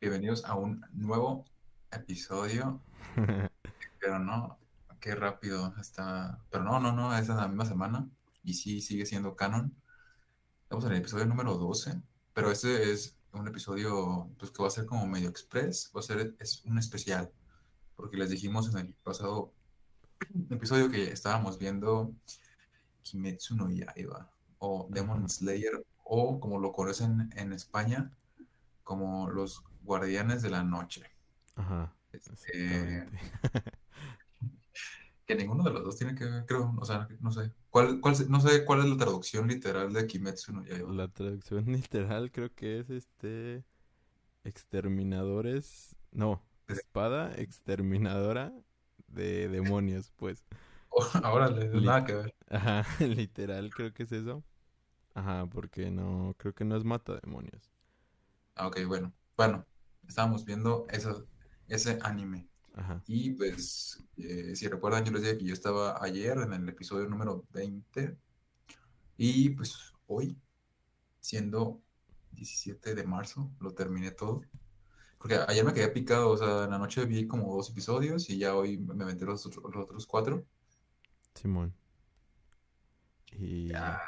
Bienvenidos a un nuevo episodio. Pero no, qué rápido está. Pero no, no, no, es la misma semana. Y sí, sigue siendo canon. Estamos en el episodio número 12. Pero este es un episodio pues, que va a ser como medio express. Va a ser es un especial. Porque les dijimos en el pasado episodio que estábamos viendo Kimetsu no Yaiba o Demon Slayer o como lo conocen en España como los Guardianes de la Noche. Ajá. Este, que ninguno de los dos tiene que ver, creo, o sea, no sé. ¿Cuál, cuál, no sé cuál es la traducción literal de Kimetsu no Yaiba. La traducción literal creo que es este exterminadores, no, espada exterminadora de demonios, pues. Ahora le nada que ver. Ajá, literal creo que es eso. Ajá, porque no, creo que no es mata demonios. Ah, ok, bueno. Bueno, estábamos viendo eso, ese anime. Ajá. Y pues, eh, si recuerdan, yo les dije que yo estaba ayer en el episodio número 20. Y pues hoy, siendo 17 de marzo, lo terminé todo. Porque ayer me quedé picado, o sea, en la noche vi como dos episodios y ya hoy me metí los, otros- los otros cuatro. Simón. Y, Ya.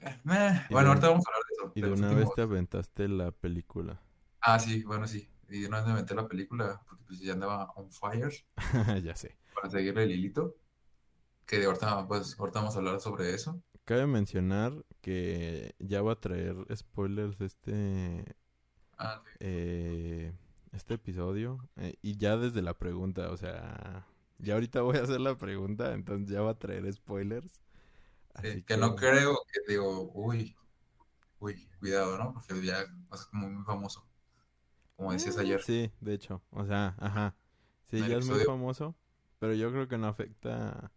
Eh, Y bueno, de- ahorita vamos a hablar de eso. y de una vez te aventaste la película. Ah, sí, bueno, sí. Y de una vez me metí la película porque pues ya andaba on fire ya sé. para seguirle el hilito. Que de ahorita, pues, ahorita vamos a hablar sobre eso. Cabe mencionar que ya va a traer spoilers este Ah, sí. eh, este episodio eh, y ya desde la pregunta, o sea, ya ahorita voy a hacer la pregunta, entonces ya va a traer spoilers. Sí, Así que no creo que digo, uy, uy, cuidado, ¿no? Porque ya es como muy famoso. Como decías Eh, ayer. Sí, de hecho, o sea, ajá. Sí, ya es muy famoso, pero yo creo que no afecta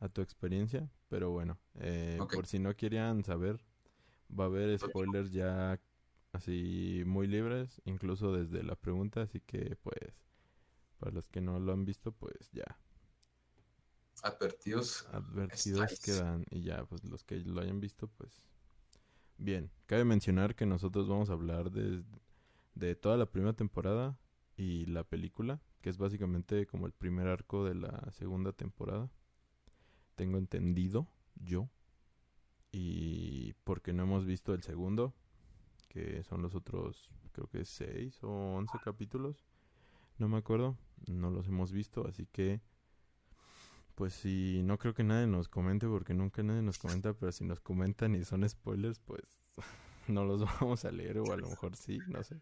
a tu experiencia, pero bueno, eh, por si no querían saber, va a haber spoilers ya así muy libres, incluso desde la pregunta, así que pues para los que no lo han visto, pues ya Advertidos. advertidos Estáis. quedan y ya pues los que lo hayan visto, pues bien. Cabe mencionar que nosotros vamos a hablar de, de toda la primera temporada y la película, que es básicamente como el primer arco de la segunda temporada. Tengo entendido yo. Y porque no hemos visto el segundo, que son los otros, creo que seis o once capítulos. No me acuerdo, no los hemos visto, así que pues si no creo que nadie nos comente porque nunca nadie nos comenta, pero si nos comentan y son spoilers, pues no los vamos a leer o a lo mejor sí, no sé.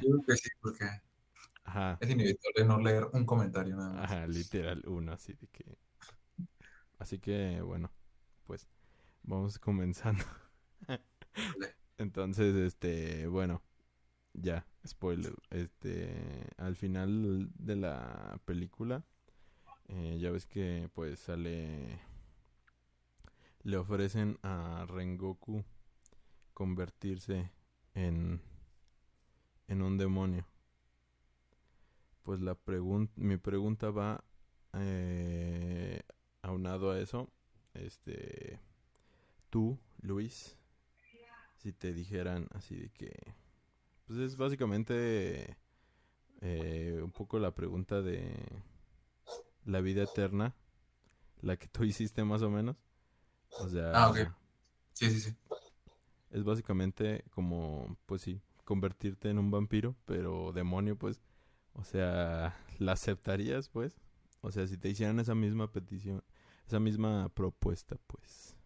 Yo creo que sí, porque Ajá, es inevitable no leer un comentario nada más. ajá, literal uno, así de que... Así que bueno, pues vamos comenzando. Entonces, este, bueno, ya, spoiler. Este, al final de la película, eh, ya ves que pues sale, le ofrecen a Rengoku convertirse en, en un demonio. Pues la pregun mi pregunta va eh, aunado a eso, este, tú, Luis, si te dijeran así de que pues es básicamente eh, un poco la pregunta de la vida eterna la que tú hiciste más o menos o sea Ah, ok. Sí, sí, sí. Es básicamente como pues sí convertirte en un vampiro pero demonio pues o sea la aceptarías pues o sea si te hicieran esa misma petición esa misma propuesta pues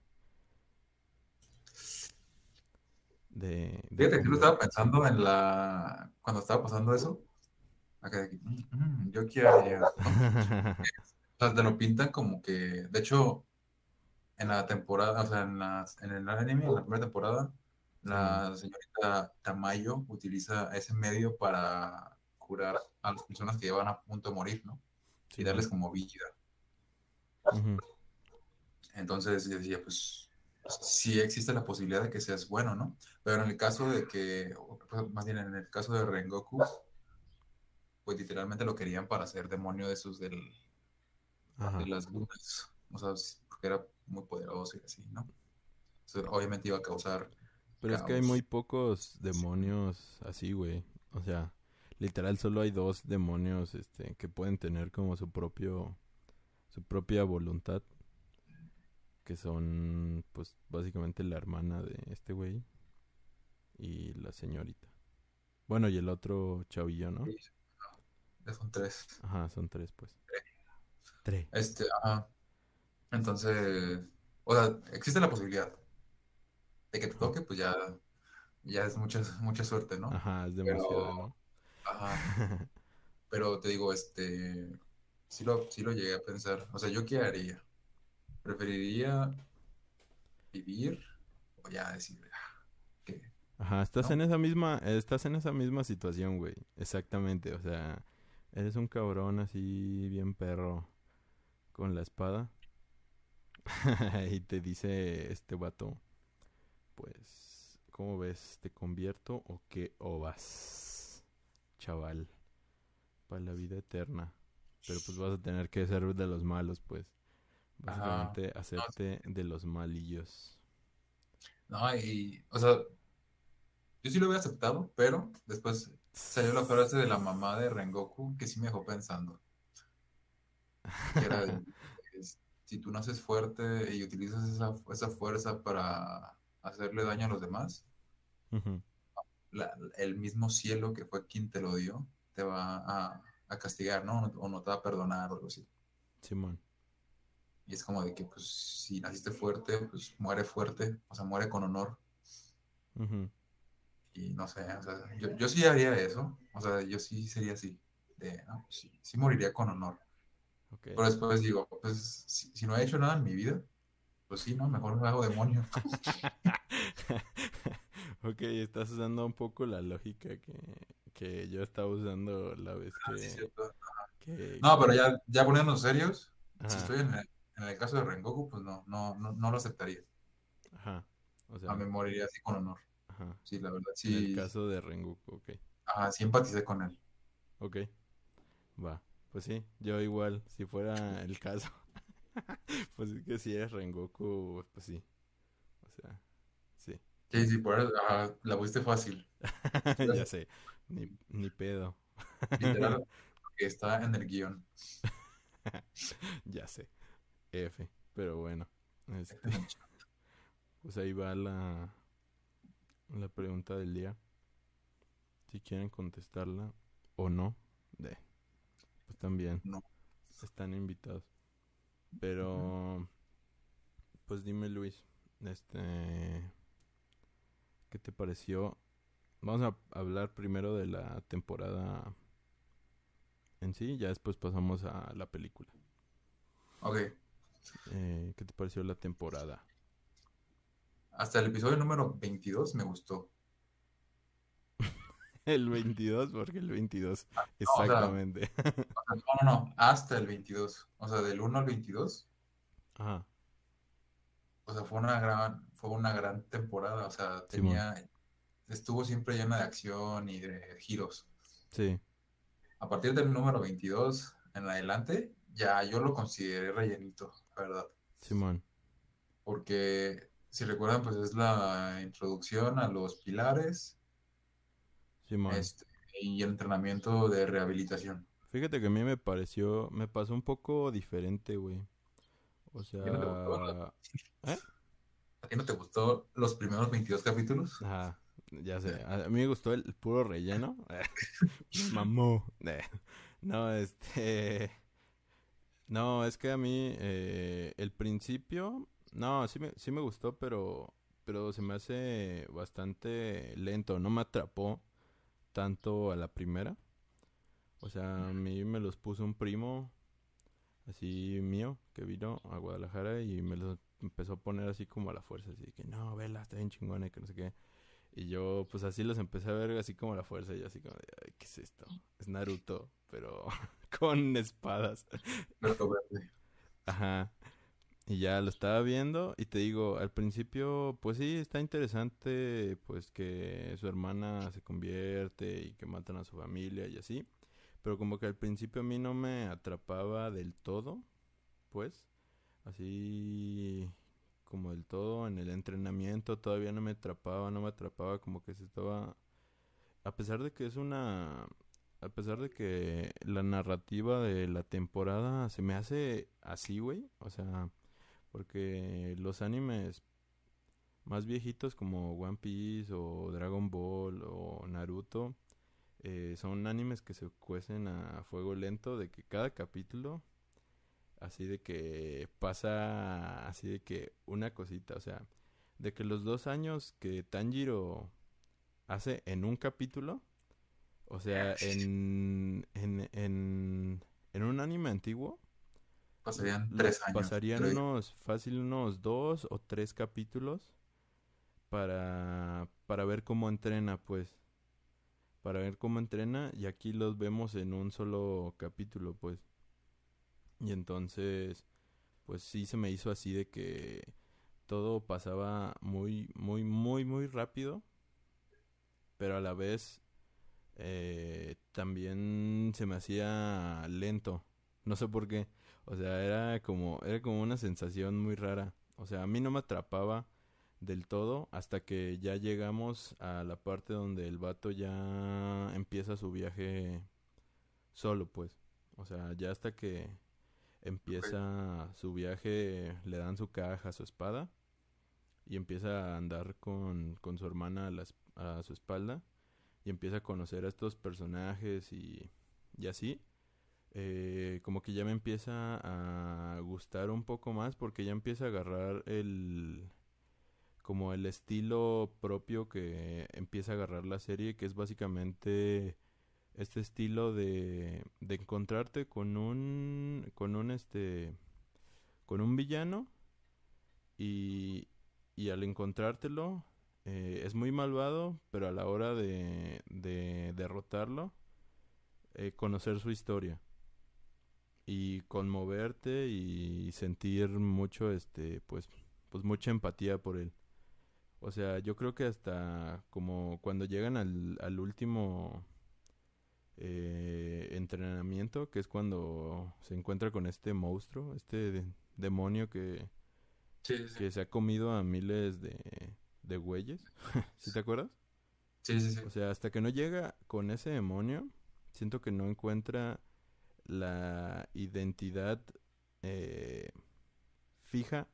de, de Fíjate que yo estaba pensando en la. Cuando estaba pasando eso. Acá de que, "Mm, mm, yo quiero. llegar", ¿no? O sea, te lo pintan como que. De hecho, en la temporada, o sea, en, en el anime, en la primera temporada, la señorita Tamayo utiliza ese medio para curar a las personas que llevan a punto de morir, ¿no? Y darles como vida. Entonces yo decía, pues sí existe la posibilidad de que seas bueno, ¿no? Pero en el caso de que, pues, más bien en el caso de Rengoku, pues literalmente lo querían para ser demonio de esos del, Ajá. de las lunas. O sea, porque era muy poderoso y así, ¿no? Entonces, obviamente iba a causar Pero es que hay muy pocos demonios así, güey. O sea, literal solo hay dos demonios este que pueden tener como su propio su propia voluntad que son pues básicamente la hermana de este güey y la señorita. Bueno, y el otro chavillo, ¿no? Sí, son tres. Ajá, son tres pues. Tres. Este, ajá. Entonces, o sea, existe la posibilidad de que te toque, pues ya, ya es mucha, mucha suerte, ¿no? Ajá, es demasiado, Pero, ¿no? ajá. Pero te digo, este, sí lo, sí lo llegué a pensar. O sea, ¿yo qué haría? ¿Preferiría vivir o ya decir, ah, que, Ajá, estás ¿no? en esa misma, estás en esa misma situación, güey. Exactamente, o sea, eres un cabrón así bien perro con la espada y te dice este vato, pues, ¿cómo ves? ¿Te convierto o qué o vas, chaval, para la vida eterna? Pero pues vas a tener que ser de los malos, pues. Ajá. Básicamente No, hacerte de los malillos. no, y, o sea, yo sí lo había aceptado, pero después salió la frase de la mamá de Rengoku que sí me dejó pensando, que era, si tú naces fuerte y utilizas esa, esa fuerza para hacerle daño a los demás, la- el mismo cielo que fue quien te lo dio, te va a, a castigar, ¿no? O no te va a perdonar o algo así. Simón. Y es como de que, pues, si naciste fuerte, pues muere fuerte, o sea, muere con honor. Y no sé, o sea, yo, yo sí haría eso, o sea, yo sí sería así, de, no, pues sí, sí moriría con honor. Pero después digo, pues, si, si no he hecho nada en mi vida, pues sí, ¿no? Mejor me hago demonio. Ok, estás usando un poco la lógica que, que yo estaba usando la vez Ah, sí, que, No, pero ya, ya poniéndonos serios, si estoy en el, en el caso de Rengoku, pues no, no, no, no lo aceptaría. ajá, o A sea, mí moriría así con honor. ajá, Sí, la verdad, en el sí, caso de Rengoku, ok, ajá, sí empaticé con él. ok, va, pues sí, yo igual, si fuera el caso, pues es que si eres Rengoku, pues sí, o sea, sí, Sí, sí, por eso, ajá, la pusiste fácil. ya sé, ni, ni pedo, Literal, porque está en el guion. ya sé, F, pero bueno, este, pues ahí va la, la pregunta del día. Si quieren contestarla o no, de, pues también No. están invitados. Pero, pues dime Luis, este, ¿qué te pareció? Vamos a hablar primero de la temporada en sí, ya después pasamos a la película. Ok, Eh, ¿Qué te pareció la temporada? hasta el episodio número 22 me gustó. El 22, porque el 22, No, o sea, exactamente. o sea, no, no, no, hasta el 22. O sea, del 1 al 22. Ajá, O sea, fue una gran, fue una gran temporada. O sea, tenía, estuvo siempre llena de acción y de giros. Sí, A partir del número 22 en adelante, ya yo lo consideré rellenito, la verdad. Simón. Porque, si recuerdan, pues es la introducción a los pilares, Este, y el entrenamiento de rehabilitación. Fíjate que a mí me pareció, me pasó un poco diferente, güey. O ¿A ti no te gustó? sea, ¿eh? ¿A ti no te gustó los primeros 22 capítulos? Ajá, ya sé. A mí me gustó el puro relleno. Mamó. Eh, No, este... No, es que a mí eh, el principio... No, sí me, sí me gustó, pero, pero se me hace bastante lento. No me atrapó tanto a la primera. O sea, a mí me los puso un primo así mío que vino a Guadalajara y me los empezó a poner así como a la fuerza, así que no, vela, está bien chingona y que no sé qué. Y yo pues así los empecé a ver así como a la fuerza y yo así como de, "Ay, ¿qué es esto? Es Naruto, pero con espadas. Pero verde. Ajá. Y ya lo estaba viendo y te digo, al principio, pues sí, está interesante, pues que su hermana se convierte y que matan a su familia y así. Pero como que al principio a mí no me atrapaba del todo, pues. Así como del todo en el entrenamiento todavía no me atrapaba, no me atrapaba como que se estaba... A pesar de que es una a pesar de que la narrativa de la temporada se me hace así, güey, o sea, porque los animes más viejitos como One Piece o Dragon Ball o Naruto eh, son animes que se cuecen a fuego lento de que cada capítulo así de que pasa así de que una cosita, o sea, de que los dos años que Tanjiro hace en un capítulo, o sea, en, en, en, en un anime antiguo, pasarían tres años. Pasarían unos, fácil, unos dos o tres capítulos para, para ver cómo entrena, pues. Para ver cómo entrena y aquí los vemos en un solo capítulo, pues. Y entonces, pues sí se me hizo así de que todo pasaba muy, muy, muy, muy rápido. Pero a la vez eh, también se me hacía lento. No sé por qué. O sea, era como, era como una sensación muy rara. O sea, a mí no me atrapaba del todo hasta que ya llegamos a la parte donde el vato ya empieza su viaje solo, pues. O sea, ya hasta que empieza su viaje, le dan su caja, su espada, y empieza a andar con, con su hermana a, a, su espalda, y empieza a conocer a estos personajes y, y así. Eh, como que ya me empieza a gustar un poco más porque ya empieza a agarrar el como el estilo propio que empieza a agarrar la serie que es básicamente este estilo de, de encontrarte con un con un este con un villano y, y al encontrártelo eh, es muy malvado pero a la hora de, de derrotarlo eh, conocer su historia y conmoverte y sentir mucho este pues pues mucha empatía por él o sea yo creo que hasta como cuando llegan al, al último eh, entrenamiento, que es cuando se encuentra con este monstruo, este demonio que, que se ha comido a miles de, de güeyes. ¿Sí te acuerdas? Sí, sí, sí. O sea, hasta que no llega con ese demonio, siento que no encuentra la identidad eh, fija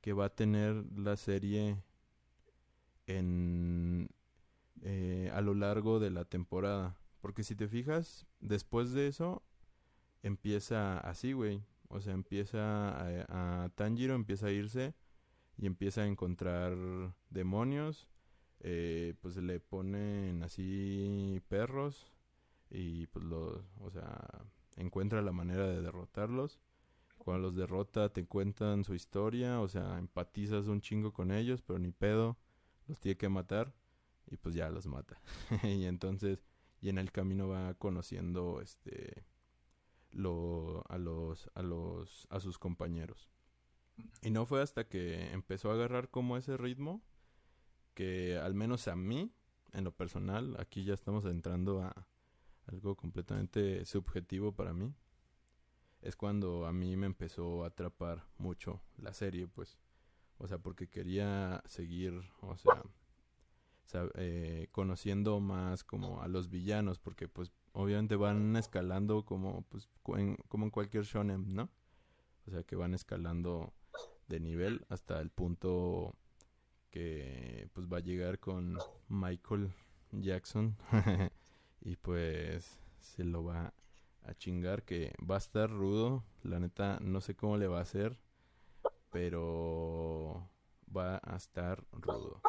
que va a tener la serie en eh, a lo largo de la temporada. Porque si te fijas, después de eso, empieza así, güey. O sea, empieza a, a, Tanjiro, empieza a irse y empieza a encontrar demonios. Eh, pues le ponen así perros y pues los, o sea, encuentra la manera de derrotarlos. Cuando los derrota te cuentan su historia, o sea, empatizas un chingo con ellos, pero ni pedo, los tiene que matar y pues ya los mata. y entonces y en el camino va conociendo este lo a los a los a sus compañeros y no fue hasta que empezó a agarrar como ese ritmo que al menos a mí en lo personal aquí ya estamos entrando a algo completamente subjetivo para mí es cuando a mí me empezó a atrapar mucho la serie pues o sea porque quería seguir o sea eh, conociendo más como a los villanos, porque pues obviamente van escalando como pues en, como en cualquier shonen, ¿no? O sea que van escalando de nivel hasta el punto que pues va a llegar con Michael Jackson y pues se lo va a chingar que va a estar rudo, la neta no sé cómo le va a hacer, pero va a estar rudo.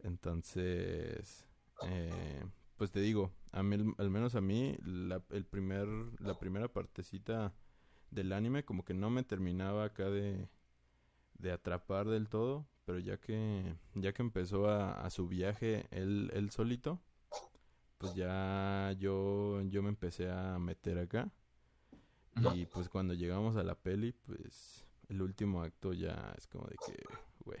Entonces, eh, pues te digo, a mí, al menos a mí, la, el primer, la primera partecita del anime como que no me terminaba acá de, de atrapar del todo, pero ya que, ya que empezó a, su viaje él, él solito, pues ya yo, yo me empecé a meter acá. Y pues cuando llegamos a la peli, pues el último acto ya es como de que, güey,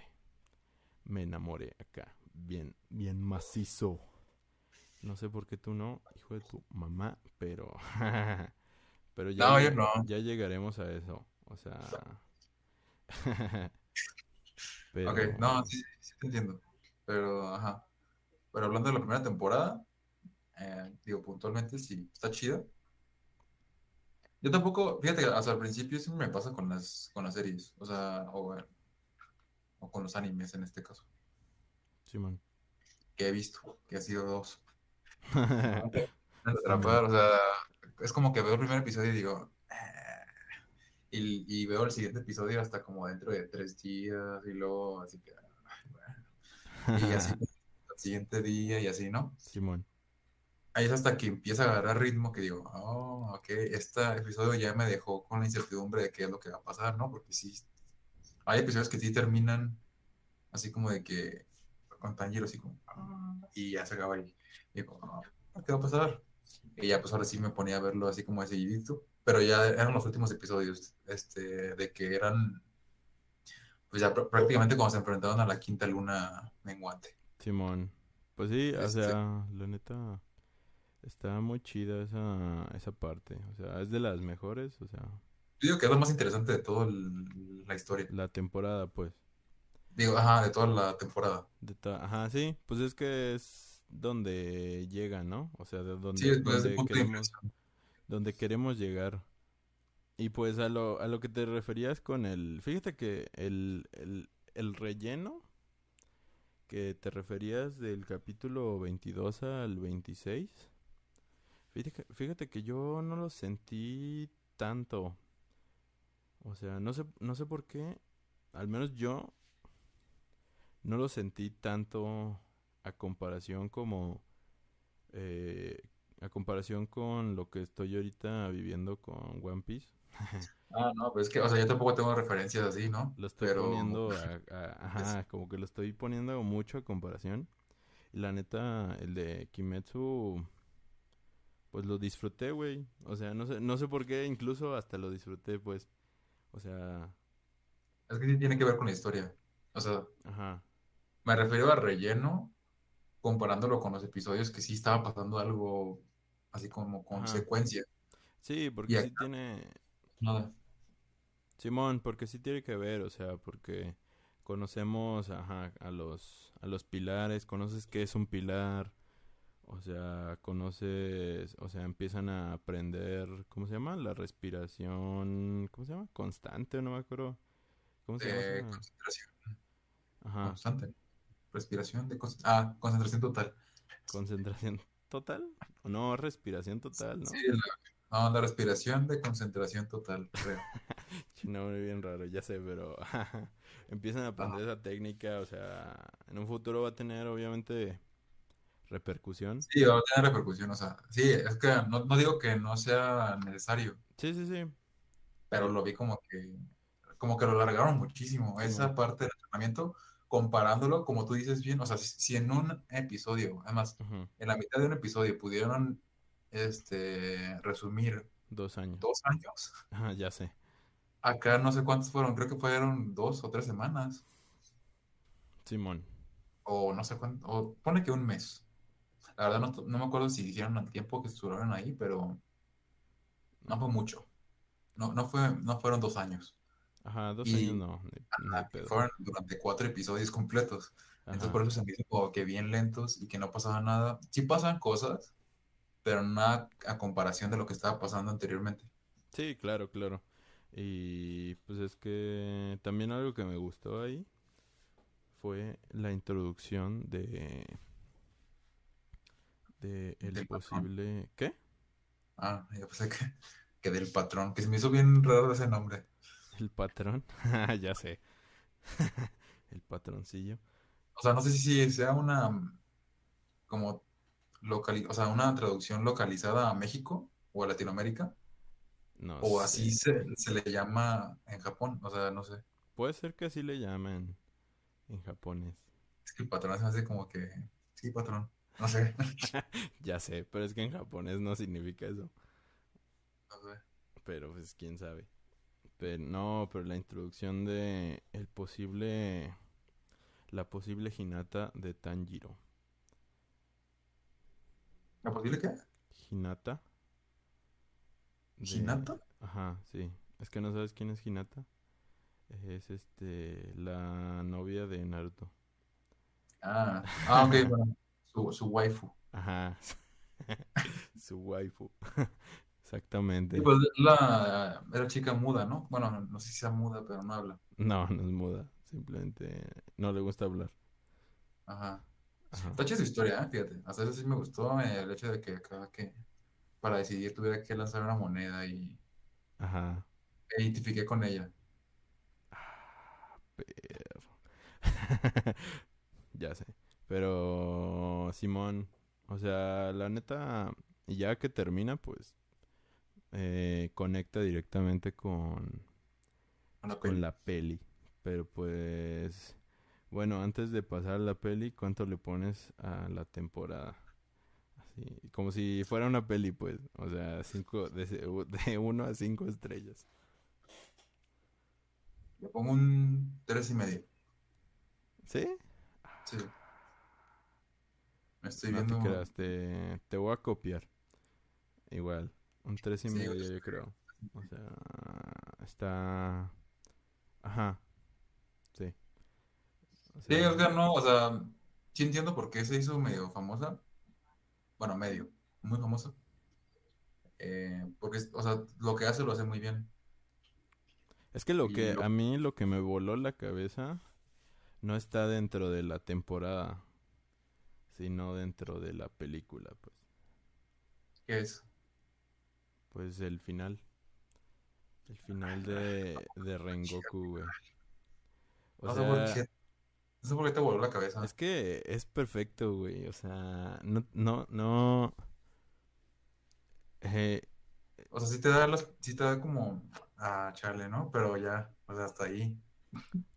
me enamoré acá bien, bien macizo. No sé por qué tú no, hijo de tu mamá, pero... pero ya, ya llegaremos a eso. O sea... pero... Ok, no, sí, sí te entiendo. Pero, ajá. Pero hablando de la primera temporada, eh, digo, puntualmente, sí, está chida. Yo tampoco, fíjate, hasta al principio siempre me pasa con las, con las series, o sea, o, o con los animes en este caso. Simón. Que he visto, que ha sido dos. Atrapar, o sea, es como que veo el primer episodio y digo, "Ah", y, y veo el siguiente episodio hasta como dentro de tres días y luego así que, ay, bueno. Y así el siguiente día y así, ¿no? Simón. Ahí es hasta que empieza a agarrar ritmo que digo, oh, ok, este episodio ya me dejó con la incertidumbre de qué es lo que va a pasar, ¿no? Porque sí, hay episodios que sí terminan así como de que con Tanjiro así como, "Ah", y ya se acaba ahí. Y digo, "Ah, ¿qué va a pasar? Y ya pues ahora sí me ponía a verlo así como de seguidito, pero ya eran los últimos episodios, este, de que eran, pues ya pr- prácticamente cuando se enfrentaron a la quinta luna menguante. Simón. Pues sí, o Este- sea, la neta está muy chida esa, esa parte. O sea, es de las mejores, o sea, Yo digo que es lo más interesante de toda la historia. la temporada, pues. Digo, ajá, de toda la temporada. De Ajá, sí, pues es que es donde llega, ¿no? O sea, de donde, Sí, después de donde punto de queremos, donde queremos llegar. Y pues a lo, a lo que te referías con el... Fíjate que el, el, el relleno que te referías del capítulo 22 al 26, fíjate que, fíjate que yo no lo sentí tanto. O sea, no sé, no sé por qué, al menos yo no lo sentí tanto a comparación como eh, a comparación con lo que estoy ahorita viviendo con One Piece. Ah, no, pues es que, o sea, yo tampoco tengo referencias así, ¿no? Lo estoy Pero- poniendo a, a- ajá, como que lo estoy poniendo mucho a comparación. La neta, el de Kimetsu, pues lo disfruté, güey. O sea, no sé, no sé por qué, incluso hasta lo disfruté, pues. O sea, Es que sí tiene que ver con la historia. O sea, ajá, me refiero a relleno comparándolo con los episodios que sí estaba pasando algo así como con Ajá. secuencia. Sí, porque sí tiene, Nada. Simón, porque sí tiene que ver, o sea, porque conocemos ajá, a los a los pilares, conoces qué es un pilar, o sea, conoces, o sea, empiezan a aprender, ¿cómo se llama? La respiración, ¿cómo se llama? Constante, no me acuerdo. ¿Cómo se De llama? esa? concentración Ajá, constante. Respiración de ah, concentración total. concentración total, no, respiración total, ¿no? Sí, la, no, la respiración de concentración total, creo. Nombre bien raro, ya sé, pero empiezan a aprender esa técnica, o sea, en un futuro va a tener obviamente repercusión. Sí, va a tener repercusión, o sea, sí, es que no, no digo que no sea necesario, Sí, sí, sí. pero lo vi como que, como que lo largaron muchísimo, Sí, esa parte del entrenamiento, comparándolo, como tú dices bien, o sea, si, en un episodio, además, en la mitad de un episodio pudieron, este, resumir Dos años. dos años, Ajá, ya sé. acá no sé cuántos fueron, creo que fueron dos o tres semanas, Simón. o no sé cuánto, o pone que un mes. La verdad no, no me acuerdo si dijeron el tiempo que estuvieron ahí, pero no fue mucho. No, no fue, no fueron dos años. Ajá, dos Y- años no, ni, ni pedo. Fueron durante cuatro episodios completos. Entonces por eso se me hizo como que bien lentos y que no pasaba nada. Sí pasan cosas, pero nada a comparación de lo que estaba pasando anteriormente. Sí, claro, claro. Y pues es que también algo que me gustó ahí fue la introducción de de el patrón. posible ¿qué? Ah, yo pensé que, que del patrón, que se me hizo bien raro ese nombre. El patrón. Ya sé. El patroncillo. O sea, no sé si sea una como locali- o sea, una traducción localizada a México o a Latinoamérica, No o así se, se le llama en Japón. O sea, no sé. Puede ser que así le llamen en japonés. Es que el patrón se me hace como que, sí, patrón. No sé. Ya sé, pero es que en japonés no significa eso. No sé. Pero pues quién sabe. Pero no, pero la introducción de el posible la posible Hinata de Tanjiro. ¿La posible qué? Hinata de- ¿Hinata? Ajá, sí. Es que no sabes quién es Hinata. Es este la novia de Naruto. Ah, ah, ok, bueno. Su, su waifu. Ajá. Su waifu. Exactamente. Y pues la, era chica muda, ¿no? Bueno, no, no sé si sea muda, pero no habla. No, no es muda. Simplemente no le gusta hablar. Ajá. Ajá. Está su historia, ¿eh? Fíjate. Hasta eso sí me gustó eh, el hecho de que cada que para decidir tuviera que lanzar una moneda y Ajá. me identifiqué con ella. Perro. Ya sé. Pero, Simón, o sea, la neta, ya que termina, pues, eh, conecta directamente con, la con peli. la peli. Pero pues, bueno, antes de pasar a la peli, ¿cuánto le pones a la temporada? Así, como si fuera una peli, pues. O sea, cinco, de, de uno a cinco estrellas. Le pongo un tres y medio. ¿Sí? Sí. Me estoy No te viendo. creas, te, te voy a copiar. Igual, un tres y Sí, medio yo creo. O sea, está... Ajá, sí. O Sí, sea, Oscar, no, o sea, sí entiendo por qué se hizo medio famosa. Bueno, medio, muy famosa. Eh, porque, o sea, lo que hace lo hace muy bien. es que lo Y que lo- a mí lo que me voló la cabeza no está dentro de la temporada, sino dentro de la película, pues. ¿Qué es? Pues el final. El final de, de Rengoku, güey. O No sea, no sé por qué te voló la cabeza. Es que es perfecto, güey. O sea, no, no, no. eh, O sea, sí te da los, sí te da como, ah, chale, ¿no? Pero ya, o sea, hasta ahí.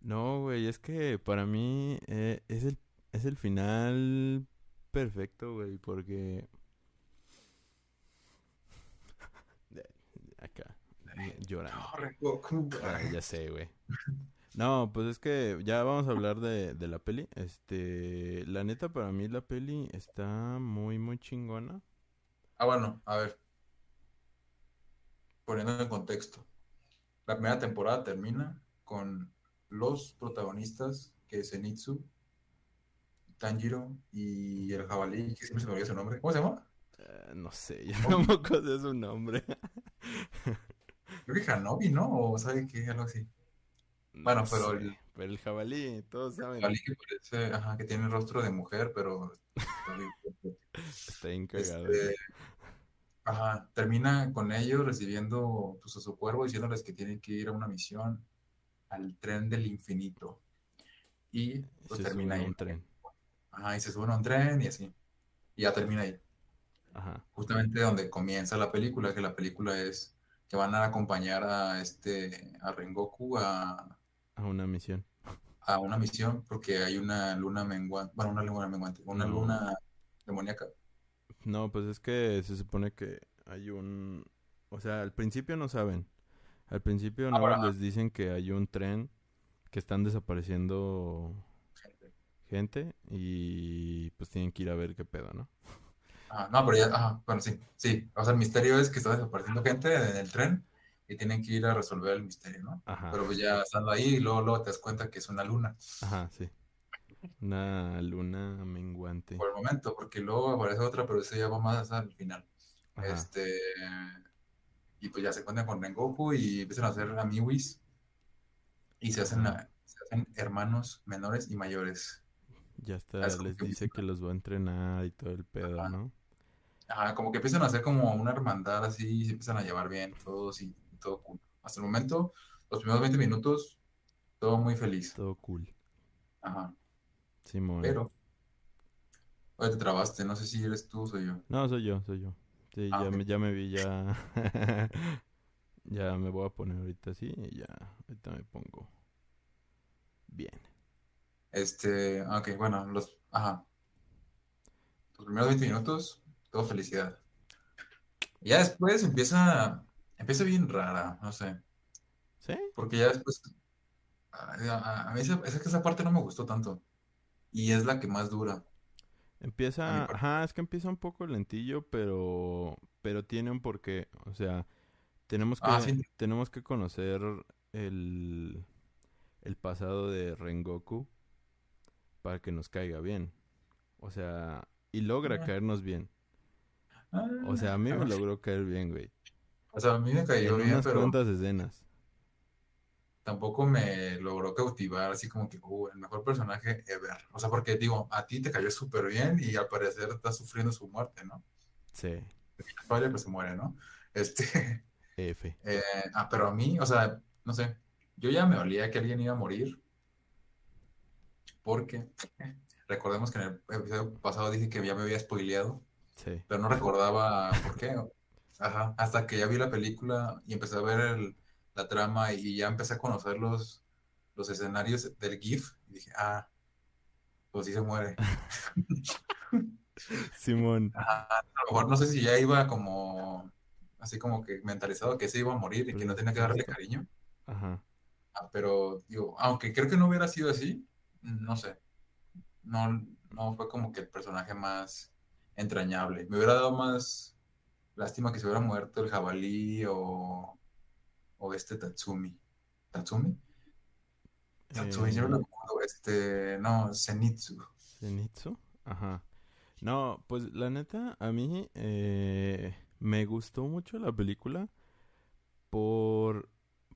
no, güey, es que para mí eh, es el, es el final perfecto, güey, porque acá llorando. Ah, ya sé, güey. No, pues es que ya vamos a hablar de, de la peli. Este, la neta para mí la peli está muy, muy chingona. Ah, bueno, a ver. Poniendo en contexto. La primera temporada termina con los protagonistas, que es Zenitsu, Tanjiro y el jabalí, que siempre se me olvida su nombre. ¿Cómo se llama? Eh, no sé, yo tampoco sé su nombre. Creo que Hanobi, ¿no? O sabe qué, algo así. Bueno, No pero el- pero el jabalí, todos saben, Jabalí que parece, ajá, que tiene el rostro de mujer, pero está bien cagado. Este, ajá, termina con ellos recibiendo pues, a su cuervo diciéndoles que tienen que ir a una misión al tren del infinito. Y pues termina ahí. un tren. Ajá, y se suben a un tren y así. Y ya termina ahí. Ajá. Justamente donde comienza la película, que la película es que van a acompañar a este a Rengoku a, A una misión. a una misión porque hay una luna menguante, bueno, una luna menguante, una No. luna demoníaca. No, pues es que se supone que hay un... O sea, al principio no saben. Al principio no Ahora- les dicen que hay un tren que están desapareciendo gente y pues tienen que ir a ver qué pedo, ¿no? Ah, no, pero ya, ajá, bueno, sí, sí. O sea, el misterio es que está desapareciendo gente en el tren y tienen que ir a resolver el misterio, ¿no? Ajá. Pero pues ya estando ahí y luego, luego te das cuenta que es una luna Ajá, sí. Una luna menguante. por el momento, porque luego aparece otra, pero eso ya va más al final. Ajá. Este, y pues ya se encuentran con Rengoku y empiezan a hacer amiguis y se hacen, se hacen hermanos menores y mayores. Ya hasta les que dice que los va a entrenar y todo el pedo, Ajá. ¿no? Ajá, como que empiezan a hacer como una hermandad así, y se empiezan a llevar bien todos y, todo cool. Hasta el momento, los primeros 20 minutos, todo muy feliz. Todo cool. Ajá. Simón. Pero, oye, te trabaste, no sé si eres tú o soy yo. No, soy yo, soy yo. Sí, Ah, ya, me, ya me vi, ya. ya me voy a poner ahorita así y ya. Ahorita me pongo bien. Este, ok, bueno, los, ajá. Los primeros 20 minutos, todo felicidad. Y ya después empieza, empieza bien rara, no sé, ¿Sí? porque ya después, a, mí esa, es que esa parte no me gustó tanto. Y es la que más dura. Empieza, ajá, es que empieza un poco lentillo, pero, pero tiene un porqué. O sea, tenemos que, Ah, sí. tenemos que conocer el, el pasado de Rengoku para que nos caiga bien. O sea, y logra Ah. caernos bien. O sea, a mí me logró caer bien, güey. O sea, a mí me cayó En bien, unas pero cuantas escenas. tampoco me logró cautivar, así como que, uh, el mejor personaje ever. O sea, porque digo, a ti te cayó súper bien y al parecer estás sufriendo su muerte, ¿no? Sí. Spoiler, pues se muere, ¿no? Este, F. eh, ah, pero a mí, o sea, no sé, yo ya me olía que alguien iba a morir porque recordemos que en el episodio pasado dije que ya me había spoileado, Sí. pero no recordaba por qué. Ajá, hasta que ya vi la película y empecé a ver el- la trama y ya empecé a conocer los, los escenarios del GIF y dije, ah, pues sí se muere. Simón. Ajá, a lo mejor no sé si ya iba como, así como que mentalizado que se iba a morir y que no tenía que darle cariño. Ajá. Ah, pero digo, aunque creo que no hubiera sido así, no sé. No, no fue como que el personaje más entrañable. Me hubiera dado más lástima que se hubiera muerto el jabalí o, o este Tatsumi. ¿Tatsumi? Tatsumi, yo Eh, lo recuerdo, este, no, Zenitsu. Zenitsu. Ajá. No, pues la neta, a mí eh, me gustó mucho la película por,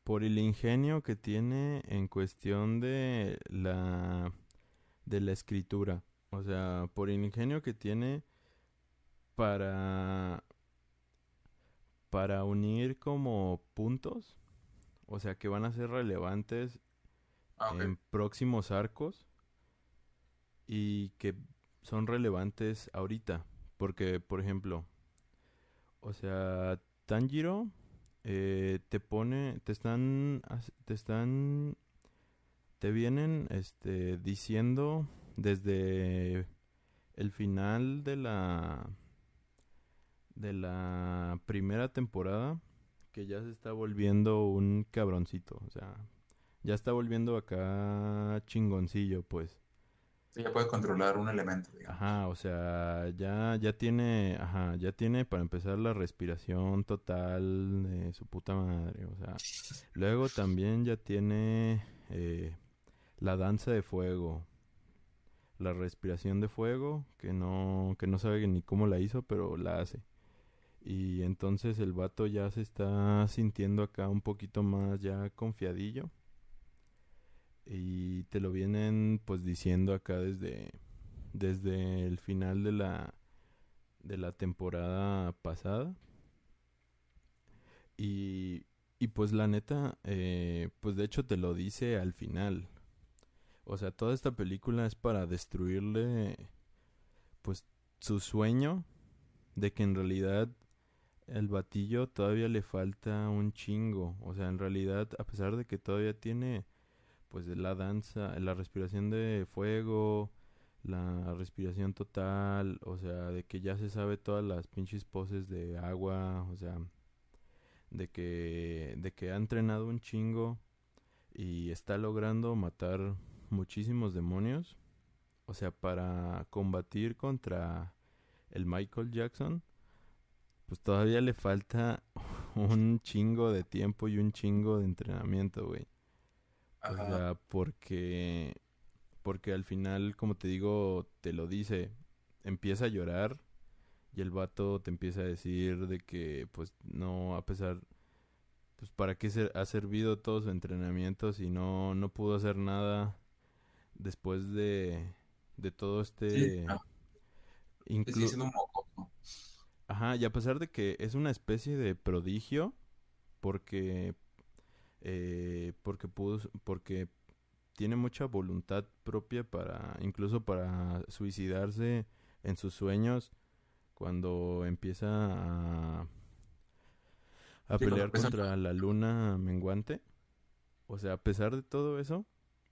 por el ingenio que tiene en cuestión de la, de la escritura. O sea, por el ingenio que tiene para, para unir como puntos. O sea, que van a ser relevantes Ah, en próximos arcos y que son relevantes ahorita. Porque, por ejemplo, o sea, Tanjiro eh, te pone, te están, te están, te vienen, este, diciendo desde el final de la, de la primera temporada que ya se está volviendo un cabroncito, o sea, ya está volviendo acá chingoncillo, pues. Sí, ya puede controlar un elemento, digamos. Ajá, o sea, ya, ya tiene, ajá, ya tiene para empezar la respiración total de su puta madre, o sea, luego también ya tiene eh, la danza de fuego, la respiración de fuego, que no, que no sabe ni cómo la hizo, pero la hace. Y entonces el vato ya se está sintiendo acá un poquito más ya confiadillo. Y te lo vienen pues diciendo acá desde, desde el final de la, de la temporada pasada. Y, y pues la neta, eh, pues de hecho te lo dice al final. O sea, toda esta película es para destruirle pues su sueño de que en realidad el batillo todavía le falta un chingo. O sea, en realidad, a pesar de que todavía tiene pues la danza, la respiración de fuego, la respiración total, o sea, de que ya se sabe todas las pinches poses de agua, o sea, de que de que ha entrenado un chingo y está logrando matar muchísimos demonios, o sea, para combatir contra el Michael Jackson, pues todavía le falta un chingo de tiempo y un chingo de entrenamiento, güey. O sea, porque porque al final, como te digo, te lo dice, empieza a llorar y el vato te empieza a decir de que pues no a pesar pues para qué ser, ha servido todo su entrenamiento si no no pudo hacer nada después de de todo Sí, este ah, sí, inclu- un mocoso. Ajá, y a pesar de que es una especie de prodigio, porque eh, porque pudo, porque tiene mucha voluntad propia para, incluso para suicidarse en sus sueños cuando empieza a, a Sí, pelear contra la luna menguante. O sea, a pesar de todo eso,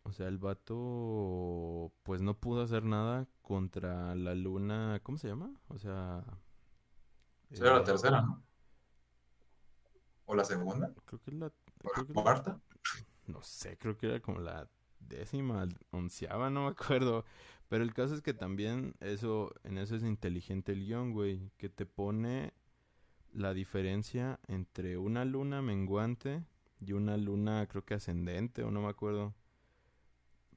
o sea, el vato pues no pudo hacer nada contra la luna, ¿cómo se llama? O sea, Será la eh, tercera, ¿no? ¿O la segunda? Creo que es la, ¿O creo la la- no sé, creo que era como la décima, onceava, no me acuerdo. Pero el caso es que también eso, en eso es inteligente el guion, güey, que te pone la diferencia entre una luna menguante y una luna, creo que ascendente, o no me acuerdo,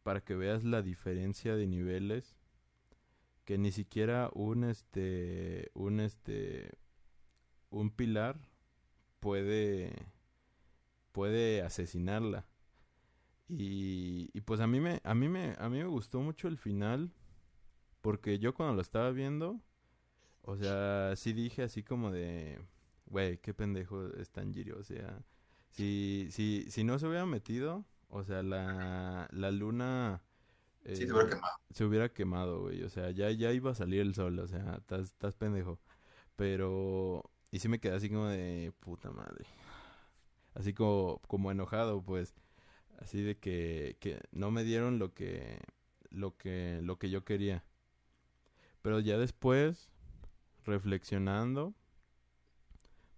para que veas la diferencia de niveles que ni siquiera un este un este un pilar puede puede asesinarla y, y pues a mí me a mí me a mí me gustó mucho el final porque yo cuando lo estaba viendo o sea sí dije así como de güey qué pendejo es Tanjiro o sea si si si no se hubiera metido o sea la la luna Sí, se eh, hubiera quemado. se hubiera quemado, güey. O sea, ya, ya iba a salir el sol, o sea, estás, estás pendejo. Pero, y sí me quedé así como de puta madre. Así como, como enojado, pues. Así de que, que no me dieron lo que, lo que, lo que yo quería. Pero ya después, reflexionando,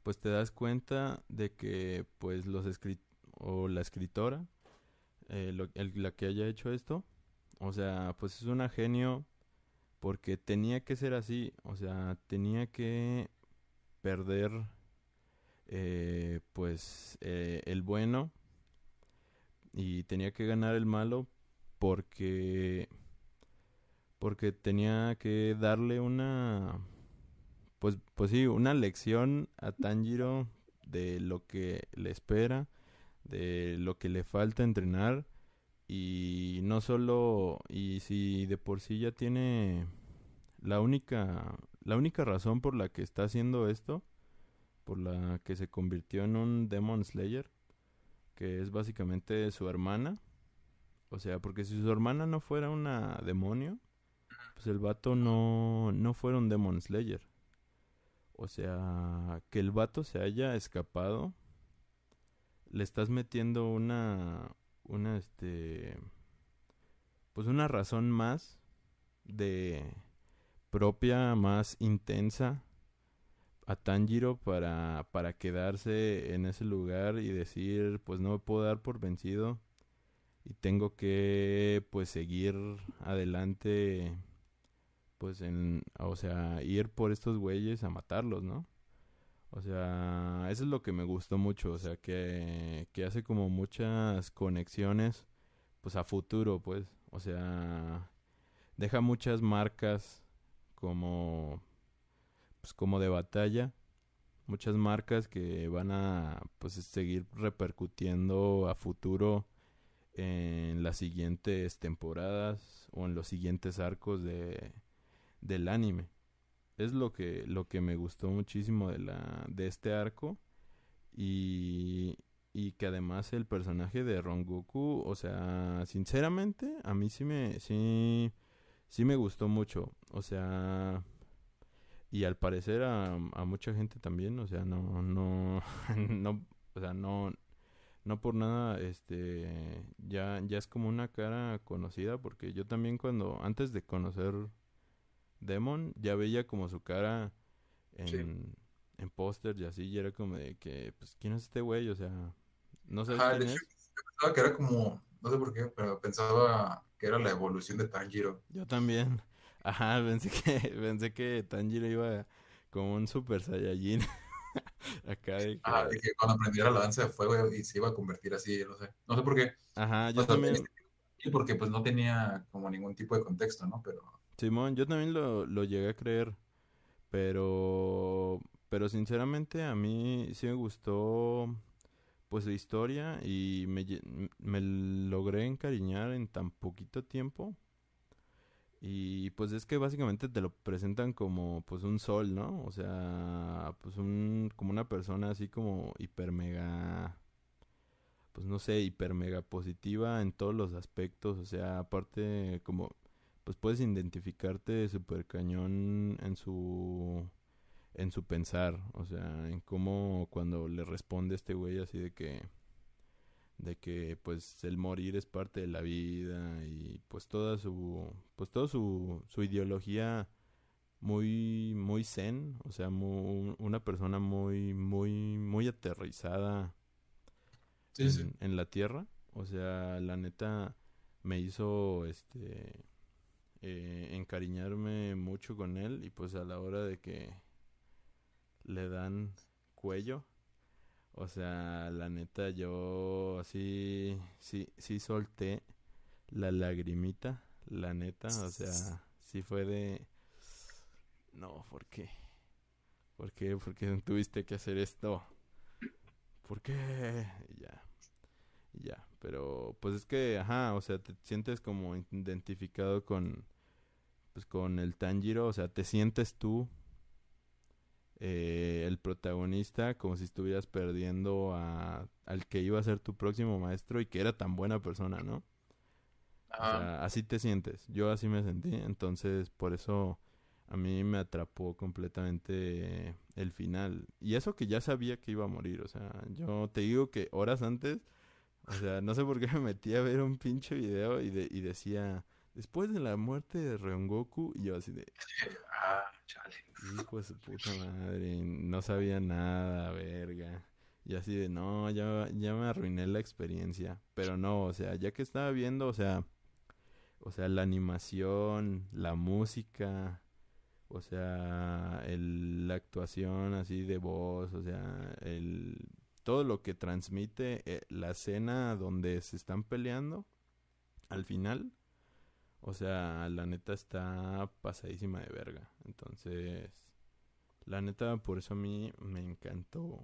pues te das cuenta de que, pues, los escrit o la escritora, eh, la que haya hecho esto, o sea, pues es una genio porque tenía que ser así, o sea, tenía que perder eh, pues eh, el bueno y tenía que ganar el malo porque porque tenía que darle una pues pues sí, una lección a Tanjiro de lo que le espera, de lo que le falta entrenar y no solo, y si de por sí ya tiene la única, la única razón por la que está haciendo esto, por la que se convirtió en un Demon Slayer, que es básicamente su hermana. O sea, porque si su hermana no fuera una demonio, pues el vato no, no fuera un Demon Slayer. O sea, que el vato se haya escapado, le estás metiendo una, una, este, pues una razón más de propia, más intensa a Tanjiro para, para quedarse en ese lugar y decir, pues no me puedo dar por vencido y tengo que, pues, seguir adelante, pues, en, o sea, ir por estos güeyes a matarlos, ¿no? O sea, eso es lo que me gustó mucho, o sea, que, que hace como muchas conexiones, pues a futuro, pues, o sea, deja muchas marcas como, pues como de batalla, muchas marcas que van a, pues, seguir repercutiendo a futuro en las siguientes temporadas o en los siguientes arcos de, del anime. Es lo que lo que me gustó muchísimo de la de este arco y y que además el personaje de Ron Goku, o sea, sinceramente a mí sí me sí sí me gustó mucho, o sea, y al parecer a, a mucha gente también, o sea, no no no o sea, no no por nada este ya ya es como una cara conocida porque yo también cuando antes de conocer Demon ya veía como su cara en, Sí. en pósters y así, y era como de que, pues, ¿quién es este güey? O sea, no sabes Ajá, quién de hecho, es. yo pensaba que era como, no sé por qué, pero pensaba que era la evolución de Tanjiro. Yo también. Ajá, pensé que, pensé que Tanjiro iba como un super saiyajin. Acá de Ajá, que... de que cuando aprendiera la danza de fuego y se iba a convertir así, no sé. No sé por qué. Ajá, O yo sea, también, sí, porque pues no tenía como ningún tipo de contexto, ¿no? Pero Simón, yo también lo, lo llegué a creer, pero, pero sinceramente a mí sí me gustó pues su historia y me, me logré encariñar en tan poquito tiempo y pues es que básicamente te lo presentan como pues un sol, ¿no? O sea, pues un, como una persona así como hiper mega, pues no sé, hiper mega positiva en todos los aspectos, o sea, aparte como pues puedes identificarte súper cañón en su en su pensar, o sea, en cómo cuando le responde este güey así de que de que pues el morir es parte de la vida y pues toda su pues toda su su ideología muy muy zen, o sea, mu- una persona muy muy muy aterrizada sí, sí. en, en la tierra. O sea, la neta me hizo este eh, encariñarme mucho con él y pues a la hora de que le dan cuello, o sea, la neta yo así sí sí solté la lagrimita, la neta, o sea, sí fue de no, ¿por qué? ¿Por qué? ¿Por qué tuviste que hacer esto? ¿Por qué? Ya. Ya. Pero, pues es que, ajá, o sea, te sientes como identificado con, pues con el Tanjiro, o sea, te sientes tú, eh, el protagonista, como si estuvieras perdiendo a, al que iba a ser tu próximo maestro y que era tan buena persona, ¿no? O sea, así te sientes. Yo así me sentí. Entonces, por eso a mí me atrapó completamente el final. Y eso que ya sabía que iba a morir. O sea, yo te digo que horas antes, o sea, no sé por qué me metí a ver un pinche video y, de, y decía, después de la muerte de Goku y yo así de... Ah, chale. Hijo de su puta madre, no sabía nada, verga. Y así de, no, ya, ya me arruiné la experiencia. Pero no, o sea, ya que estaba viendo, o sea, o sea, la animación, la música, o sea, el, la actuación así de voz, o sea, el, todo lo que transmite eh, la escena donde se están peleando al final, o sea, la neta está pasadísima de verga. Entonces, la neta, por eso a mí me encantó,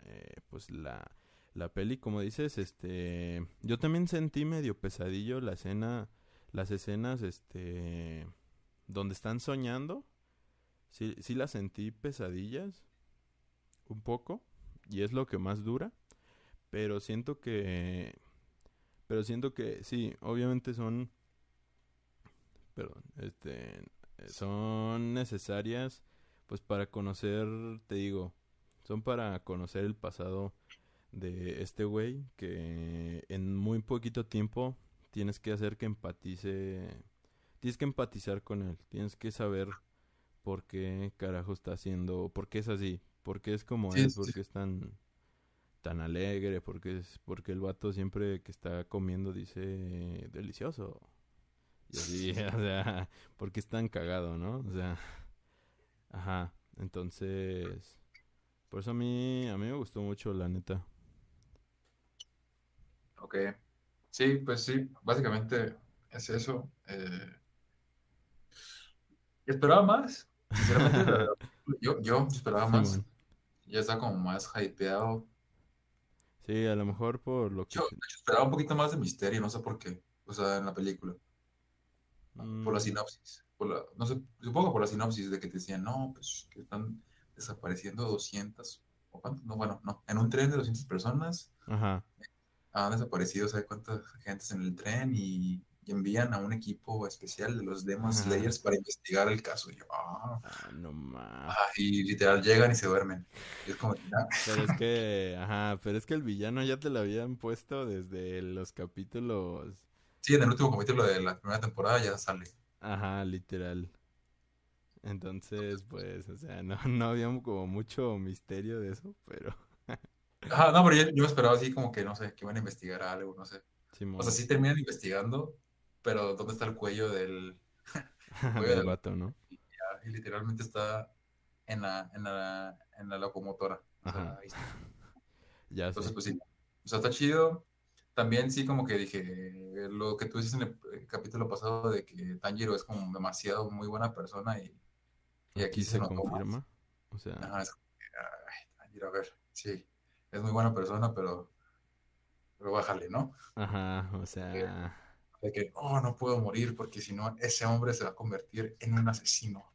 eh, pues la, la peli, como dices, este, yo también sentí medio pesadillo la escena las escenas, este, donde están soñando, sí, sí las sentí pesadillas, un poco, y es lo que más dura, pero siento que, pero siento que, sí, obviamente son, perdón, este, son necesarias, pues para conocer, te digo, son para conocer el pasado de este güey que en muy poquito tiempo tienes que hacer que empatice, tienes que empatizar con él, tienes que saber por qué carajo está haciendo, por qué es así, por qué es como es, por qué es tan tan alegre, porque es porque el vato siempre que está comiendo dice delicioso. Y así, o sea, porque es tan cagado, ¿no? O sea, ajá, entonces por eso a mí a mí me gustó mucho la neta. Ok. Sí, pues sí, básicamente es eso. Eh, esperaba más, sinceramente. yo, yo esperaba más. Ya está como más hypeado. Sí, a lo mejor por lo que... Yo, esperaba un poquito más de misterio, no sé por qué. O sea, en la película. Por la mm. sinopsis. Por la, no sé, supongo por la sinopsis de que te decían, no, pues que están desapareciendo 200. ¿O cuánto? No, bueno, no. En un tren de 200 personas. Ajá han desaparecido, ¿sabe cuántas gentes en el tren? Y, envían a un equipo especial de los Demon Slayers para investigar el caso. Y yo, ah, ah no más. y literal llegan y se duermen. es como, Pero es que, ajá, pero es que el villano ya te lo habían puesto desde los capítulos. Sí, en el último capítulo de la primera temporada ya sale. Ajá, literal. Entonces, pues, o sea, no, no había como mucho misterio de eso, pero no, pero yo, me esperaba así como que, no sé, que iban a investigar algo, no sé. o sea, sí terminan investigando, pero ¿dónde está el cuello del... cuello del vato, ¿no? Y, literalmente está en la, en la, en la locomotora. Ajá. ya Entonces, pues sí. O sea, está chido. También sí como que dije, lo que tú dices en el capítulo pasado de que Tanjiro es como demasiado muy buena persona y, y aquí, se, confirma. O sea... Ajá, es, ay, Tanjiro, a ver, sí es muy buena persona, pero, pero bájale, ¿no? Ajá, o sea... De que, oh, no puedo morir porque si no, ese hombre se va a convertir en un asesino.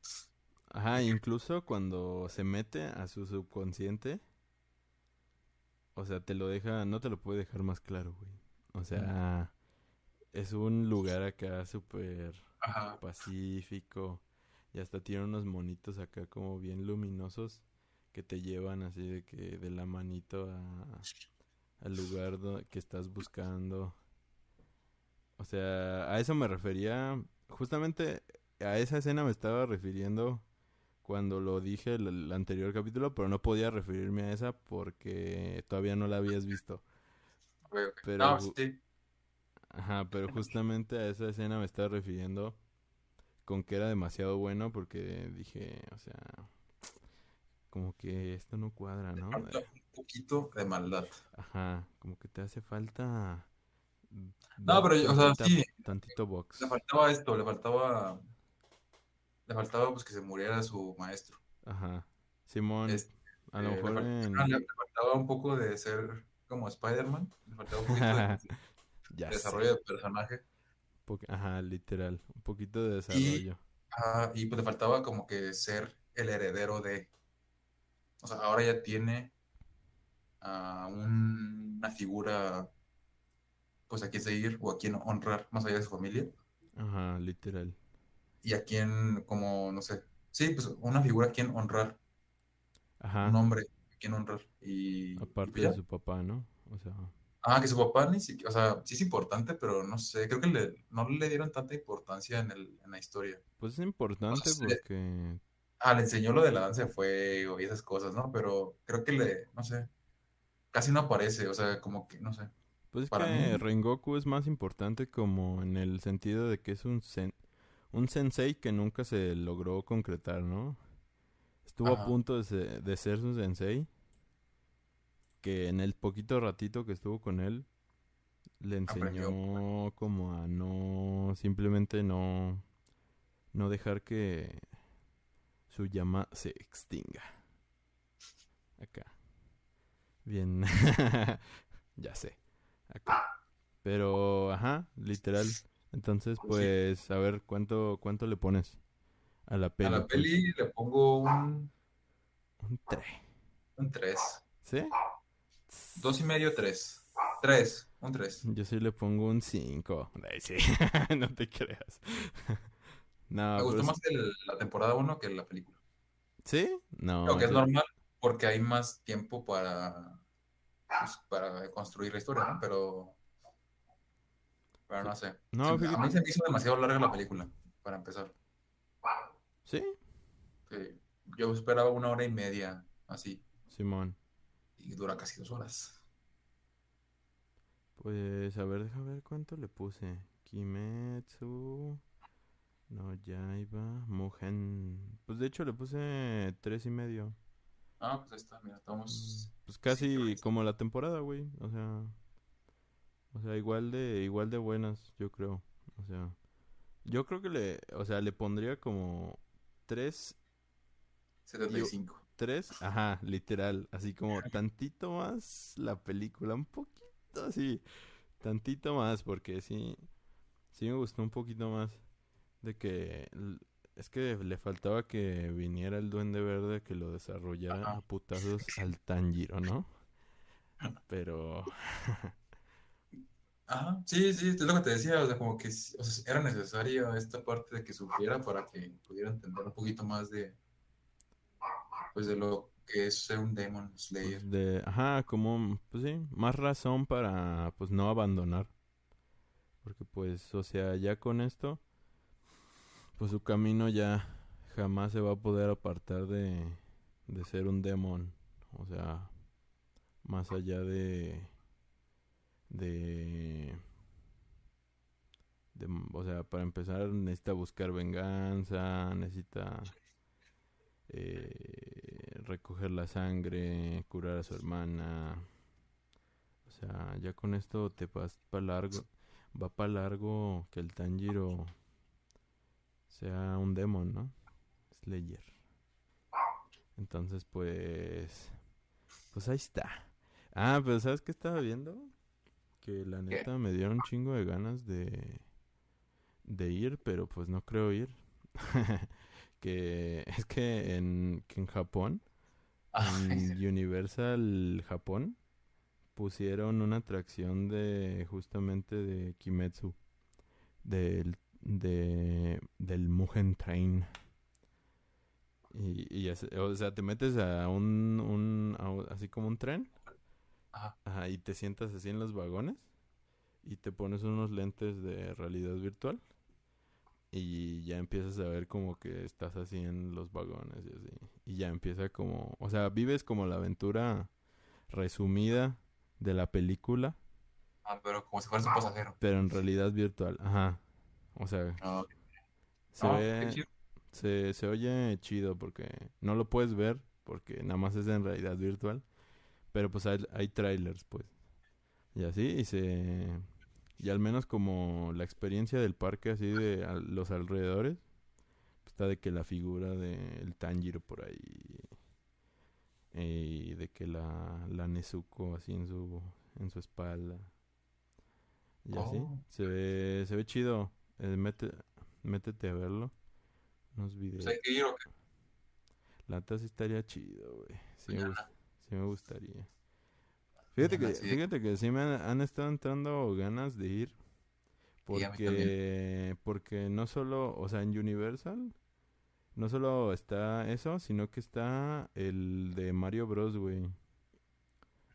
Ajá, incluso cuando se mete a su subconsciente, o sea, te lo deja, no te lo puede dejar más claro, güey. O sea, es un lugar acá súper pacífico y hasta tiene unos monitos acá como bien luminosos que te llevan así de que de la manito a, al lugar que estás buscando. O sea, a eso me refería, justamente a esa escena me estaba refiriendo cuando lo dije el, el, anterior capítulo, pero no podía referirme a esa porque todavía no la habías visto. Pero, sí. Ajá, pero justamente a esa escena me estaba refiriendo con que era demasiado bueno porque dije, o sea, como que esto no cuadra, ¿no? Falta un poquito de maldad. Ajá, como que te hace falta. No, pero, o sea, sí. Tantito box. Le faltaba esto, le faltaba. Le faltaba pues que se muriera su maestro. Ajá. Simón, Este, a lo le, mejor en... le- faltaba un poco de ser como Spider-Man, le faltaba un poquito de ya sé. desarrollo de personaje. Po- Ajá, literal. Un poquito de desarrollo. Ah, y pues le faltaba como que ser el heredero de. O sea, ahora ya tiene a un- una figura, pues a quien seguir o a quien honrar más allá de su familia. Ajá, literal. Y a quien, como, no sé. Sí, pues una figura a quien honrar, un Ajá. hombre a quien honrar. Y, Aparte de su papá, ¿no? O sea, Ah, que su papá ni siquiera, o sea, sí es importante, pero no sé, creo que le, no le dieron tanta importancia en el, en la historia. pues es importante porque... Ah, le enseñó lo de la danza de fuego y esas cosas, ¿no? Pero creo que le, no sé, casi no aparece, o sea, como que, no sé. Pues es Para que mí, Rengoku es más importante como en el sentido de que es un, sen- un sensei que nunca se logró concretar, ¿no? Estuvo a punto de, se- de ser su sensei, que en el poquito ratito que estuvo con él, le aprendió. enseñó como a no, simplemente no, no dejar que su llama se extinga. Acá. Bien. ya sé. Acá. Pero, ajá, literal. Entonces, Pues sí. pues, a ver, ¿cuánto, cuánto le pones a la A peli, la pues? peli le pongo un, Un 3. un 3. ¿Sí? Dos y medio, tres. Tres, un 3. Yo sí le pongo un 5. sí, no te creas. Me No, pero gustó es- más el- la temporada 1 que la película. ¿Sí? No, que es normal porque hay más tiempo para, pues, para construir la historia, ¿no? Pero, pero no sé. No, a mí se me hizo demasiado larga la película, para empezar. ¿Sí? Sí, yo esperaba una hora y media, así, Simón. y dura casi dos horas. Pues, a ver, deja ver cuánto le puse. Kimetsu... No, Yaiba... Mugen... Pues, de hecho, le puse tres y medio. Ah, pues ahí está, mira, Mm, estamos Pues sí, casi como la temporada, güey. O sea... O sea, igual de, igual de buenas, yo creo. O sea... Yo creo que le... O sea, le pondría como... Tres... y 75. tres, ajá, literal, así como tantito más la película, un poquito así, tantito más, porque sí, sí me gustó un poquito más de que, es que le faltaba que viniera el Duende Verde que lo desarrollara a putazos al Tanjiro, ¿no? Pero, Ajá, sí, sí, es lo que te decía, o sea, como que sí, o sea, era necesaria esta parte de que sufriera para que pudiera entender un poquito más de, pues, de lo que es ser un Demon Slayer. pues de, ajá, como, pues sí, más razón para, pues no abandonar, porque pues, o sea, ya con esto, pues su camino ya jamás se va a poder apartar de, de ser un demon. O sea, más allá de, de, o sea, para empezar necesita buscar venganza, necesita eh, recoger la sangre, curar a su hermana. O sea, ya con esto te vas para largo, va para largo que el Tanjiro sea un demon, ¿no? Slayer. Entonces, pues, pues ahí está. Ah, pero ¿sabes qué estaba viendo? Que la ¿Qué? neta me dieron un chingo de ganas de, de ir, pero pues no creo ir. que es que en, que en Japón, Ah, en Universal Japón, pusieron una atracción de justamente de Kimetsu, del, de, del Mugen Train. Y, y o sea, te metes a un, un a un- así como un tren, Ajá. ajá, y te sientas así en los vagones y te pones unos lentes de realidad virtual y ya empiezas a ver como que estás así en los vagones y así. Y ya empieza como, o sea, vives como la aventura resumida de la película, Ah, pero como si fueras un pasajero. pero en realidad virtual, ajá. O sea, Ah, se ve, se, se oye chido porque no lo puedes ver porque nada más es en realidad virtual, pero pues hay, hay trailers, pues. Y así, y se... Y al menos como la experiencia del parque así de a- los alrededores, pues Está de que la figura del Tanjiro por ahí. Y de que la, la Nezuko así en su, en su espalda. Y así. Oh. Se ve, se ve chido. Eh, mete, métete a verlo. Unos videos. Pues hay que ir o qué? La neta sí estaría chido, güey. Sí, me Mañana. gust- sí me gustaría. Fíjate que, sí. fíjate que sí me han, han estado entrando ganas de ir. Porque, porque no solo, o sea, en Universal, no solo está eso, sino que está el de Mario Bros, güey.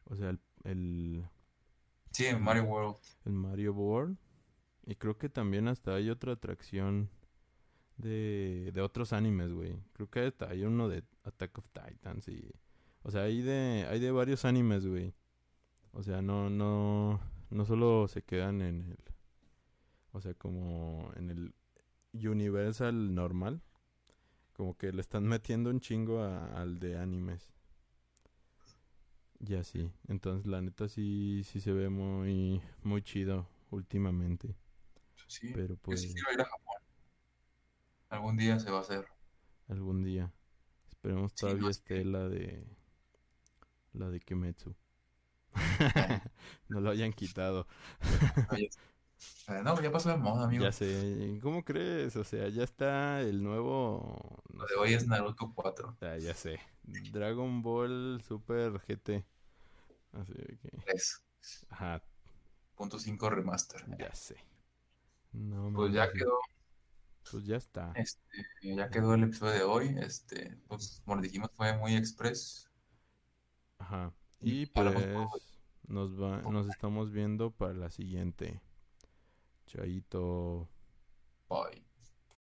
O sea, el, el, Sí, en Mario World. el Mario World. Y creo que también hasta hay otra atracción de, de otros animes, güey. Creo que hasta hay uno de Attack of Titans y... O sea, hay de, hay de varios animes, güey. O sea, no, no, no solo se quedan en el... O sea, como en el Universal normal. Como que le están metiendo un chingo a- al de animes. Y así. Entonces, la neta sí, sí se ve muy, muy chido últimamente. Sí. Pero Yo pues sí quiero ir a Japón. Algún día se va a hacer. algún día. Esperemos Sí, todavía más esté la de... La de Kimetsu. no lo hayan quitado. Oye, eh, no, ya pasó de moda, amigo. Ya sé. ¿Cómo crees? O sea, ya está el nuevo... no Lo de sé. hoy es Naruto 4. Ah, ya sé. Dragon Ball Super GT. Así que... 3.5 Ajá, remaster. ya sé. No Pues ya quedó, Pues ya está. este, ya quedó el episodio de hoy. Este, pues, como les dijimos, fue muy express. Ajá. Y pues nos va, nos estamos viendo para la siguiente. Chaito. Bye.